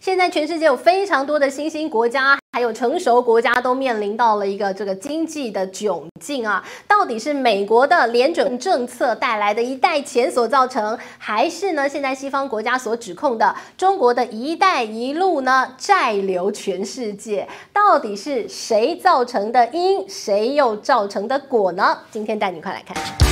现在全世界有非常多的新兴国家，还有成熟国家都面临到了一个这个经济的窘境啊！到底是美国的联准政策带来的一代钱所造成，还是呢现在西方国家所指控的中国的一带一路呢债流全世界？到底是谁造成的因，谁又造成的果呢？今天带你快来看。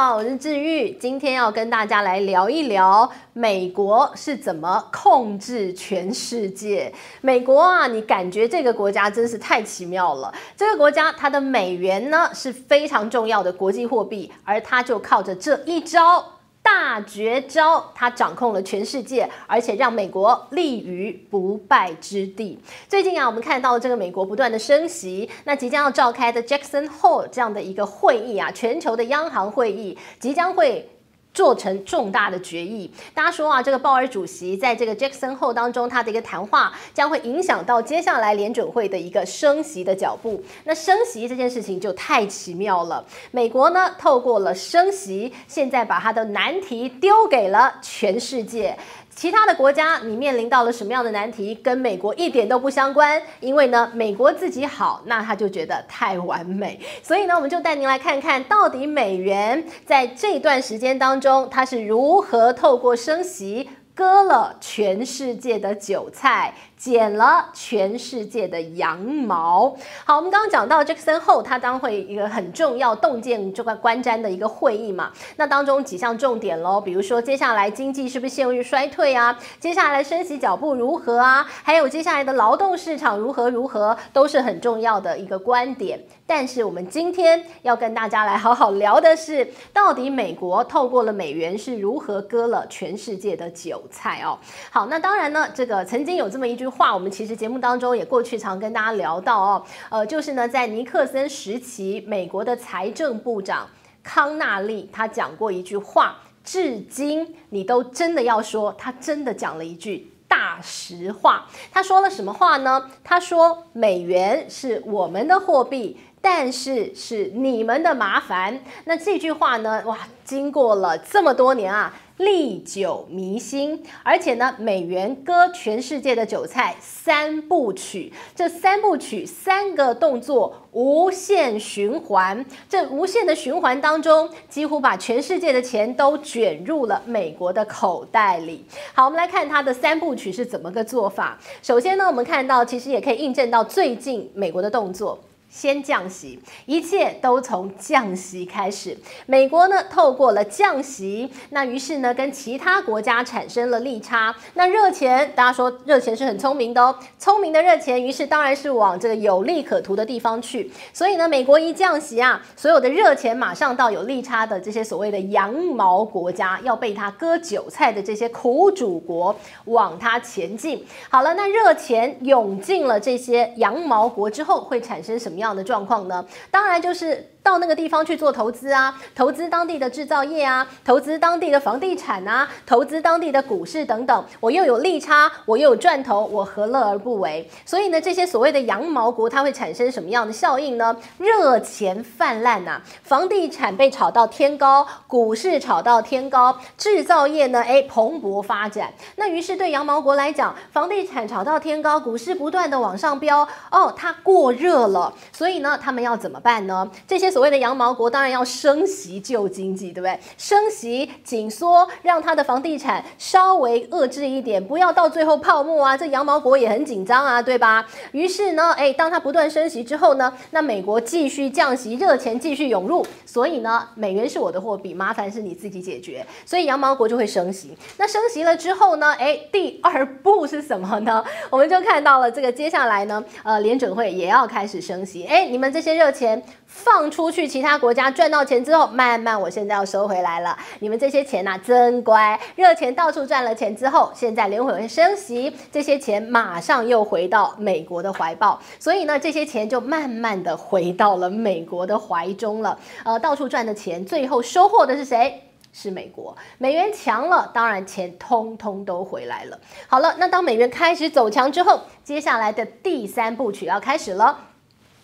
好，我是治愈，今天要跟大家来聊一聊美国是怎么控制全世界。美国啊，你感觉这个国家真是太奇妙了。这个国家它的美元呢是非常重要的国际货币，而它就靠着这一招。大绝招，他掌控了全世界，而且让美国立于不败之地。最近啊，我们看到这个美国不断的升息，那即将要召开的 Jackson Hole 这样的一个会议啊，全球的央行会议即将会。做成重大的决议，大家说啊，这个鲍尔主席在这个 Jackson 后当中，他的一个谈话将会影响到接下来联准会的一个升息的脚步。那升息这件事情就太奇妙了，美国呢透过了升息，现在把他的难题丢给了全世界。其他的国家，你面临到了什么样的难题，跟美国一点都不相关，因为呢，美国自己好，那他就觉得太完美。所以呢，我们就带您来看看到底美元在这段时间当中，它是如何透过升息。割了全世界的韭菜，剪了全世界的羊毛。好，我们刚刚讲到 Jackson Hole，它将会一个很重要洞见这个观瞻的一个会议嘛。那当中几项重点喽，比如说接下来经济是不是陷入衰退啊？接下来升息脚步如何啊？还有接下来的劳动市场如何如何，都是很重要的一个观点。但是我们今天要跟大家来好好聊的是，到底美国透过了美元是如何割了全世界的韭菜哦。好，那当然呢，这个曾经有这么一句话，我们其实节目当中也过去常跟大家聊到哦，呃，就是呢，在尼克森时期，美国的财政部长康纳利他讲过一句话，至今你都真的要说，他真的讲了一句大实话。他说了什么话呢？他说美元是我们的货币。但是是你们的麻烦。那这句话呢？哇，经过了这么多年啊，历久弥新。而且呢，美元割全世界的韭菜三部曲，这三部曲三个动作无限循环。这无限的循环当中，几乎把全世界的钱都卷入了美国的口袋里。好，我们来看它的三部曲是怎么个做法。首先呢，我们看到其实也可以印证到最近美国的动作。先降息，一切都从降息开始。美国呢，透过了降息，那于是呢，跟其他国家产生了利差。那热钱，大家说热钱是很聪明的哦，聪明的热钱，于是当然是往这个有利可图的地方去。所以呢，美国一降息啊，所有的热钱马上到有利差的这些所谓的羊毛国家，要被他割韭菜的这些苦主国往他前进。好了，那热钱涌进了这些羊毛国之后，会产生什么样的状况呢？当然就是。到那个地方去做投资啊，投资当地的制造业啊，投资当地的房地产啊，投资当地的股市等等，我又有利差，我又有赚头，我何乐而不为？所以呢，这些所谓的羊毛国，它会产生什么样的效应呢？热钱泛滥呐、房地产被炒到天高，股市炒到天高，制造业呢，哎，蓬勃发展。那于是对羊毛国来讲，房地产炒到天高，股市不断的往上飙，哦，它过热了，所以呢，他们要怎么办呢？这些。所谓的羊毛国当然要升息救经济，对不对？升息紧缩，让它的房地产稍微遏制一点，不要到最后泡沫啊！这羊毛国也很紧张啊，对吧？于是呢，诶，当它不断升息之后呢，那美国继续降息，热钱继续涌入，所以呢，美元是我的货币，麻烦是你自己解决。所以羊毛国就会升息。那升息了之后呢，诶，第二步是什么呢？我们就看到了这个接下来呢，呃，联准会也要开始升息。诶，你们这些热钱放出。去其他国家赚到钱之后，慢慢我现在要收回来了。你们这些钱呐、真乖，热钱到处赚了钱之后，现在联准会升息，这些钱马上又回到美国的怀抱，所以呢，这些钱就慢慢的回到了美国的怀中了。呃，到处赚的钱，最后收获的是谁？是美国。美元强了，当然钱通通都回来了。好了，那当美元开始走强之后，接下来的第三部曲要开始了。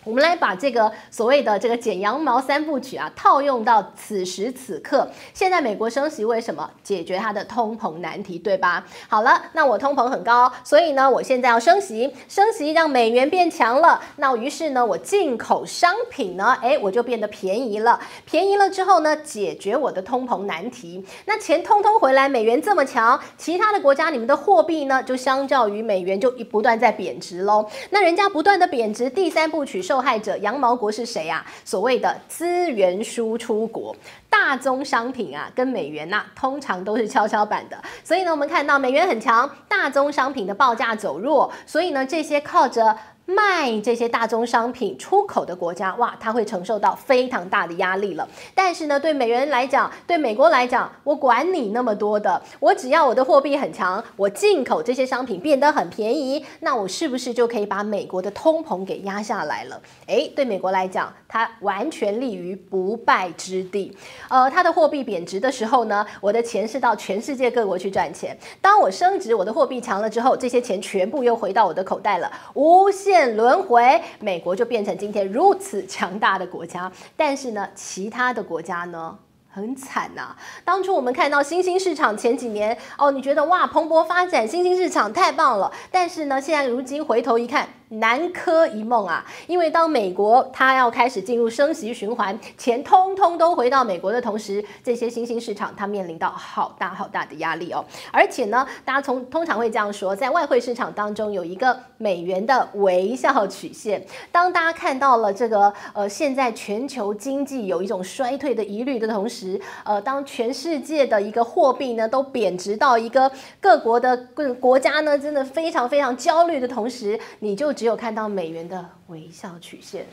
我们来把这个所谓的这个剪羊毛三部曲啊，套用到此时此刻。现在美国升息为什么？解决它的通膨难题，对吧？好了，那我通膨很高，所以呢，我现在要升息，升息让美元变强了。那于是呢，我进口商品呢，诶，我就变得便宜了。便宜了之后呢，解决我的通膨难题。那钱通通回来，美元这么强，其他的国家你们的货币呢，就相较于美元就一不断在贬值喽。那人家不断的贬值，第三部曲受害者羊毛国是谁啊？所谓的资源输出国，大宗商品啊，跟美元呐、通常都是跷跷板的。所以呢，我们看到美元很强，大宗商品的报价走弱，所以呢，这些靠着。卖这些大宗商品出口的国家，哇，它会承受到非常大的压力了。但是呢，对美元来讲，对美国来讲，我管你那么多的，我只要我的货币很强，我进口这些商品变得很便宜，那我是不是就可以把美国的通膨给压下来了？诶，对美国来讲，它完全立于不败之地。呃，它的货币贬值的时候呢，我的钱是到全世界各国去赚钱。当我升值，我的货币强了之后，这些钱全部又回到我的口袋了，无限。轮回，美国就变成今天如此强大的国家。但是呢，其他的国家呢，很惨呐、当初我们看到新兴市场前几年，哦，你觉得哇，蓬勃发展，新兴市场太棒了。但是呢，现在如今回头一看。南柯一梦啊！因为当美国它要开始进入升息循环，钱通通都回到美国的同时，这些新兴市场它面临到好大好大的压力哦。而且呢，大家从通常会这样说，在外汇市场当中有一个美元的微笑曲线。当大家看到了这个呃，现在全球经济有一种衰退的疑虑的同时，呃，当全世界的一个货币呢都贬值到一个各国的各国家呢真的非常非常焦虑的同时，你就。只有看到美元的微笑曲线，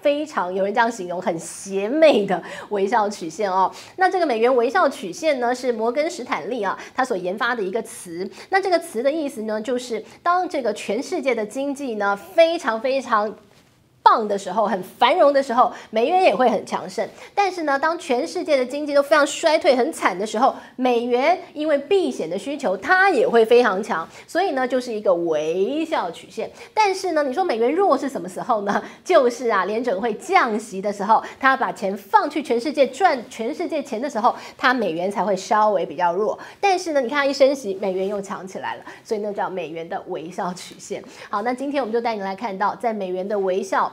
非常有人这样形容，很邪魅的微笑曲线哦。那这个美元微笑曲线呢，是摩根史坦利啊，他所研发的一个词。那这个词的意思呢，就是当这个全世界的经济呢，非常非常。棒的时候，很繁荣的时候，美元也会很强盛。但是呢，当全世界的经济都非常衰退、很惨的时候，美元因为避险的需求，它也会非常强。所以呢，就是一个微笑曲线。但是呢，你说美元弱是什么时候呢？就是啊，联准会降息的时候，他把钱放去全世界赚全世界钱的时候，它美元才会稍微比较弱。但是呢，你看它一升息，美元又强起来了。所以那叫美元的微笑曲线。好，那今天我们就带你来看到，在美元的微笑。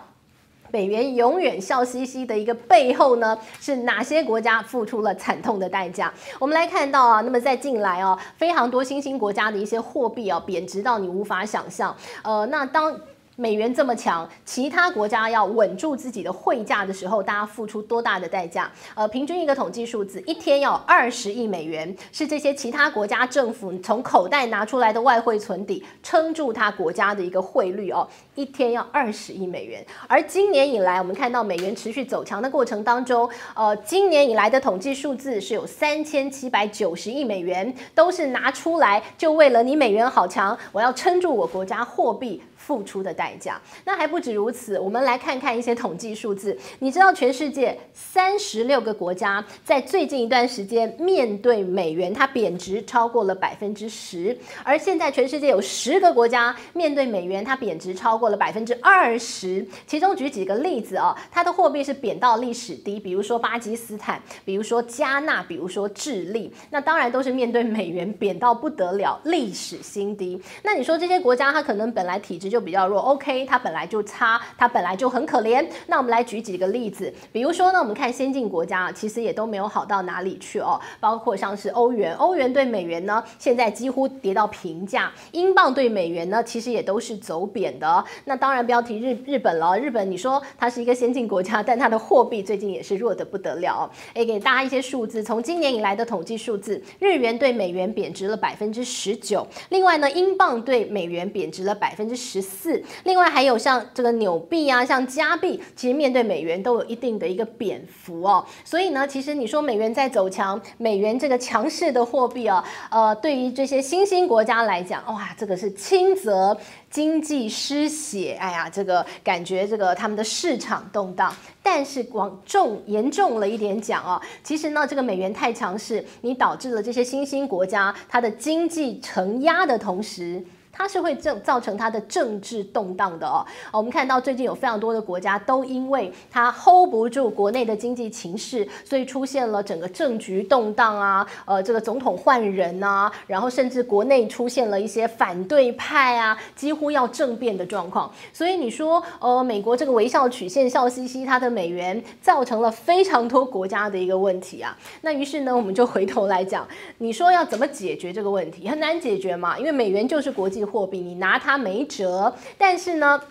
美元永远笑嘻嘻的一个背后呢，是哪些国家付出了惨痛的代价？我们来看到啊，那么在近来哦，非常多新兴国家的一些货币啊，贬值到你无法想象。呃，那当。美元这么强，其他国家要稳住自己的汇价的时候，大家付出多大的代价？呃，平均一个统计数字，一天要二十亿美元，是这些其他国家政府从口袋拿出来的外汇存底，撑住他国家的一个汇率哦，一天要二十亿美元。而今年以来，我们看到美元持续走强的过程当中，呃，今年以来的统计数字是有三千七百九十亿美元，都是拿出来就为了你美元好强，我要撑住我国家货币。付出的代代价，那还不止如此。我们来看看一些统计数字。你知道，全世界三十六个国家在最近一段时间面对美元，它贬值超过了百分之十。而现在，全世界有十个国家面对美元，它贬值超过了百分之二十。其中举几个例子啊，它的货币是贬到历史低，比如说巴基斯坦，比如说加纳，比如说智利。那当然都是面对美元贬到不得了，历史新低。那你说这些国家，它可能本来体质就比较弱，OK，K，它本来就差，它本来就很可怜。那我们来举几个例子，比如说呢，我们看先进国家啊，其实也都没有好到哪里去哦。包括像是欧元，欧元对美元呢，现在几乎跌到平价；英镑对美元呢，其实也都是走贬的。那当然不要提日日本了，日本你说它是一个先进国家，但它的货币最近也是弱得不得了。诶，给大家一些数字，从今年以来的统计数字，日元对美元贬值了百分之十九，另外呢，英镑对美元贬值了百分之十。四，另外还有像这个纽币啊，像加币，其实面对美元都有一定的一个贬幅哦。所以呢，其实你说美元在走强，美元这个强势的货币啊，呃，对于这些新兴国家来讲，哇，这个是轻则经济失血，哎呀，这个感觉这个他们的市场动荡。但是往重严重了一点讲啊，其实呢，这个美元太强势，你导致了这些新兴国家它的经济承压的同时。它是会正造成它的政治动荡的哦。我们看到最近有非常多的国家都因为它 hold 不住国内的经济情势，所以出现了整个政局动荡啊，呃，这个总统换人啊，然后甚至国内出现了一些反对派啊，几乎要政变的状况。所以你说，呃，美国这个微笑曲线笑嘻嘻，它的美元造成了非常多国家的一个问题啊。那于是呢，我们就回头来讲，你说要怎么解决这个问题？很难解决嘛，因为美元就是国际货币，你拿它没辙。但是呢，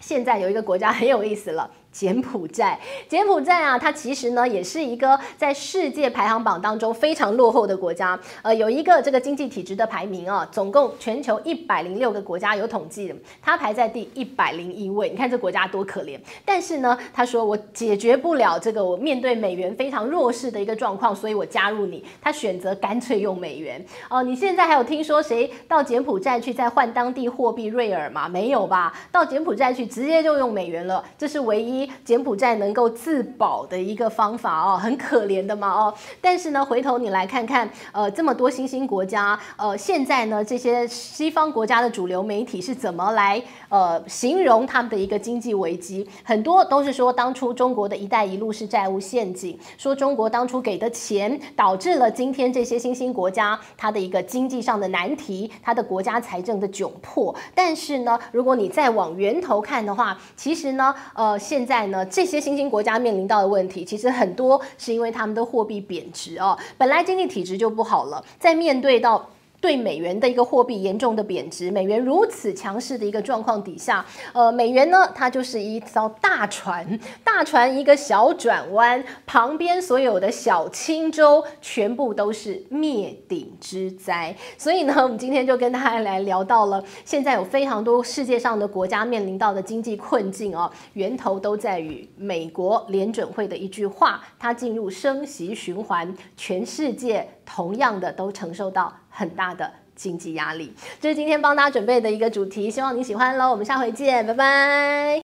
现在有一个国家很有意思了。柬埔寨，柬埔寨啊，它其实呢也是一个在世界排行榜当中非常落后的国家。呃，有一个这个经济体制的排名啊，总共全球一百零六个国家有统计的，它排在第一百零一位。你看这国家多可怜。但是呢，他说我解决不了这个我面对美元非常弱势的一个状况，所以我加入你。他选择干脆用美元。哦、你现在还有听说谁到柬埔寨去再换当地货币瑞尔吗？没有吧？到柬埔寨去直接就用美元了，这是唯一。柬埔寨能够自保的一个方法哦，很可怜的嘛哦。但是呢，回头你来看看，呃，这么多新兴国家，呃，现在呢，这些西方国家的主流媒体是怎么来呃形容他们的一个经济危机？很多都是说，当初中国的一带一路是债务陷阱，说中国当初给的钱导致了今天这些新兴国家它的一个经济上的难题，它的国家财政的窘迫。但是呢，如果你再往源头看的话，其实呢，呃，现在在。呢，这些新兴国家面临到的问题，其实很多是因为他们的货币贬值哦，本来经济体质就不好了，在面对到。对美元的一个货币严重的贬值，美元如此强势的一个状况底下，呃，美元呢，它就是一艘大船，大船一个小转弯，旁边所有的小轻舟全部都是灭顶之灾。所以呢，我们今天就跟大家来聊到了，现在有非常多世界上的国家面临到的经济困境哦，源头都在于美国联准会的一句话，它进入升息循环，全世界同样的都承受到。很大的经济压力，这是今天帮大家准备的一个主题，希望你喜欢喽。我们下回见，拜拜。